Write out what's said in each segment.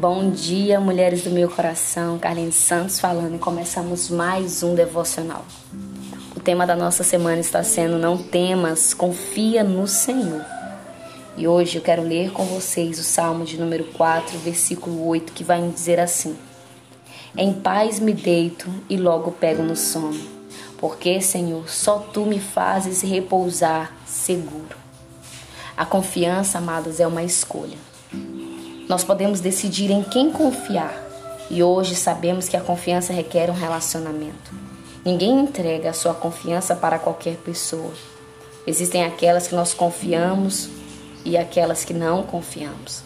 Bom dia, mulheres do meu coração. Carlinhos Santos falando e começamos mais um devocional. O tema da nossa semana está sendo Não temas, confia no Senhor. E hoje eu quero ler com vocês o Salmo de número 4, versículo 8, que vai me dizer assim: Em paz me deito e logo pego no sono, porque, Senhor, só tu me fazes repousar seguro. A confiança, amados, é uma escolha. Nós podemos decidir em quem confiar. E hoje sabemos que a confiança requer um relacionamento. Ninguém entrega a sua confiança para qualquer pessoa. Existem aquelas que nós confiamos e aquelas que não confiamos.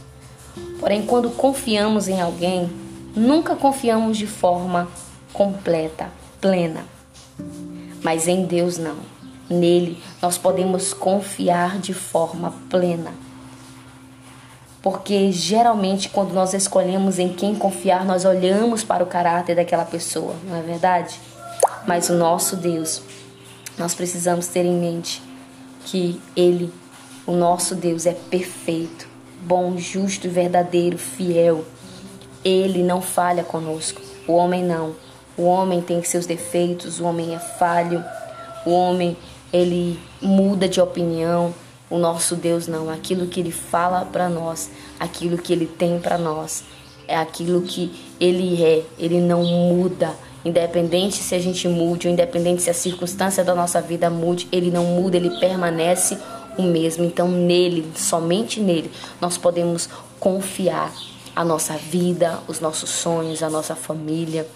Porém, quando confiamos em alguém, nunca confiamos de forma completa, plena. Mas em Deus não. Nele nós podemos confiar de forma plena porque geralmente quando nós escolhemos em quem confiar, nós olhamos para o caráter daquela pessoa, não é verdade? Mas o nosso Deus, nós precisamos ter em mente que Ele, o nosso Deus, é perfeito, bom, justo, verdadeiro, fiel. Ele não falha conosco, o homem não. O homem tem seus defeitos, o homem é falho, o homem ele muda de opinião, o nosso Deus não, aquilo que ele fala para nós, aquilo que ele tem para nós, é aquilo que ele é, ele não muda. Independente se a gente mude, ou independente se a circunstância da nossa vida mude, ele não muda, ele permanece o mesmo. Então, nele, somente nele, nós podemos confiar a nossa vida, os nossos sonhos, a nossa família,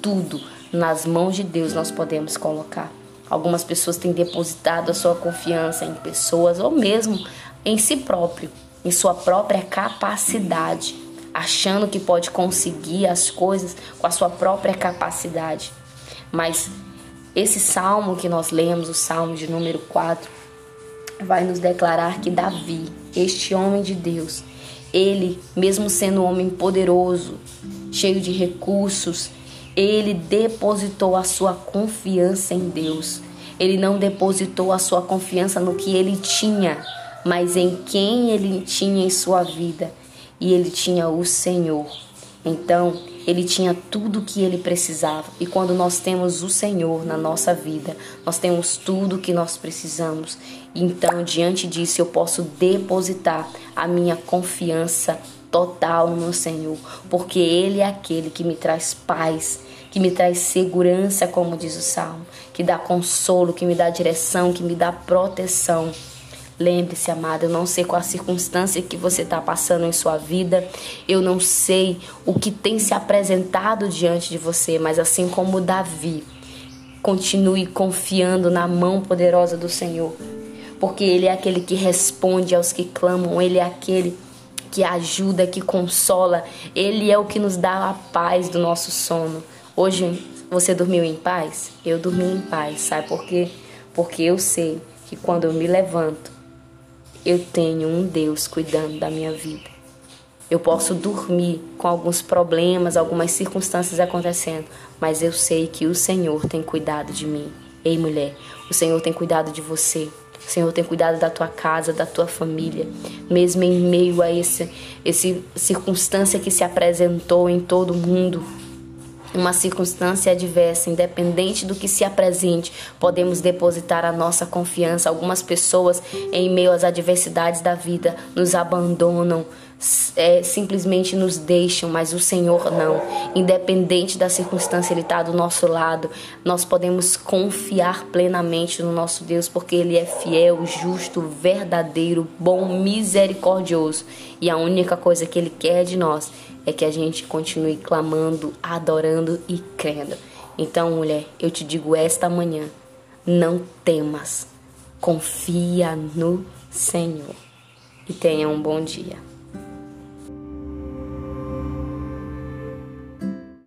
tudo nas mãos de Deus nós podemos colocar. Algumas pessoas têm depositado a sua confiança em pessoas ou mesmo em si próprio, em sua própria capacidade, achando que pode conseguir as coisas com a sua própria capacidade. Mas esse salmo que nós lemos, o salmo de número 4, vai nos declarar que Davi, este homem de Deus, ele, mesmo sendo um homem poderoso, cheio de recursos, ele depositou a sua confiança em Deus. Ele não depositou a sua confiança no que ele tinha, mas em quem ele tinha em sua vida. E ele tinha o Senhor. Então, ele tinha tudo o que ele precisava. E quando nós temos o Senhor na nossa vida, nós temos tudo o que nós precisamos. Então, diante disso, eu posso depositar a minha confiança total no Senhor, porque Ele é aquele que me traz paz, que me traz segurança, como diz o Salmo, que dá consolo, que me dá direção, que me dá proteção. Lembre-se, amada, eu não sei qual a circunstância que você está passando em sua vida, eu não sei o que tem se apresentado diante de você, mas assim como Davi, continue confiando na mão poderosa do Senhor, porque Ele é aquele que responde aos que clamam, Ele é aquele que ajuda, que consola, Ele é o que nos dá a paz do nosso sono. Hoje você dormiu em paz? Eu dormi em paz, sabe por quê? Porque eu sei que quando eu me levanto, eu tenho um Deus cuidando da minha vida. Eu posso dormir com alguns problemas, algumas circunstâncias acontecendo, mas eu sei que o Senhor tem cuidado de mim. Ei, mulher, o Senhor tem cuidado de você. Senhor tem cuidado da tua casa, da tua família, mesmo em meio a esse, esse circunstância que se apresentou em todo o mundo uma circunstância adversa, independente do que se apresente, podemos depositar a nossa confiança. Algumas pessoas, em meio às adversidades da vida, nos abandonam, é, simplesmente nos deixam, mas o Senhor não. Independente da circunstância, Ele está do nosso lado. Nós podemos confiar plenamente no nosso Deus, porque Ele é fiel, justo, verdadeiro, bom, misericordioso. E a única coisa que Ele quer de nós é que a gente continue clamando, adorando e crendo. Então, mulher, eu te digo esta manhã: não temas, confia no Senhor. E tenha um bom dia.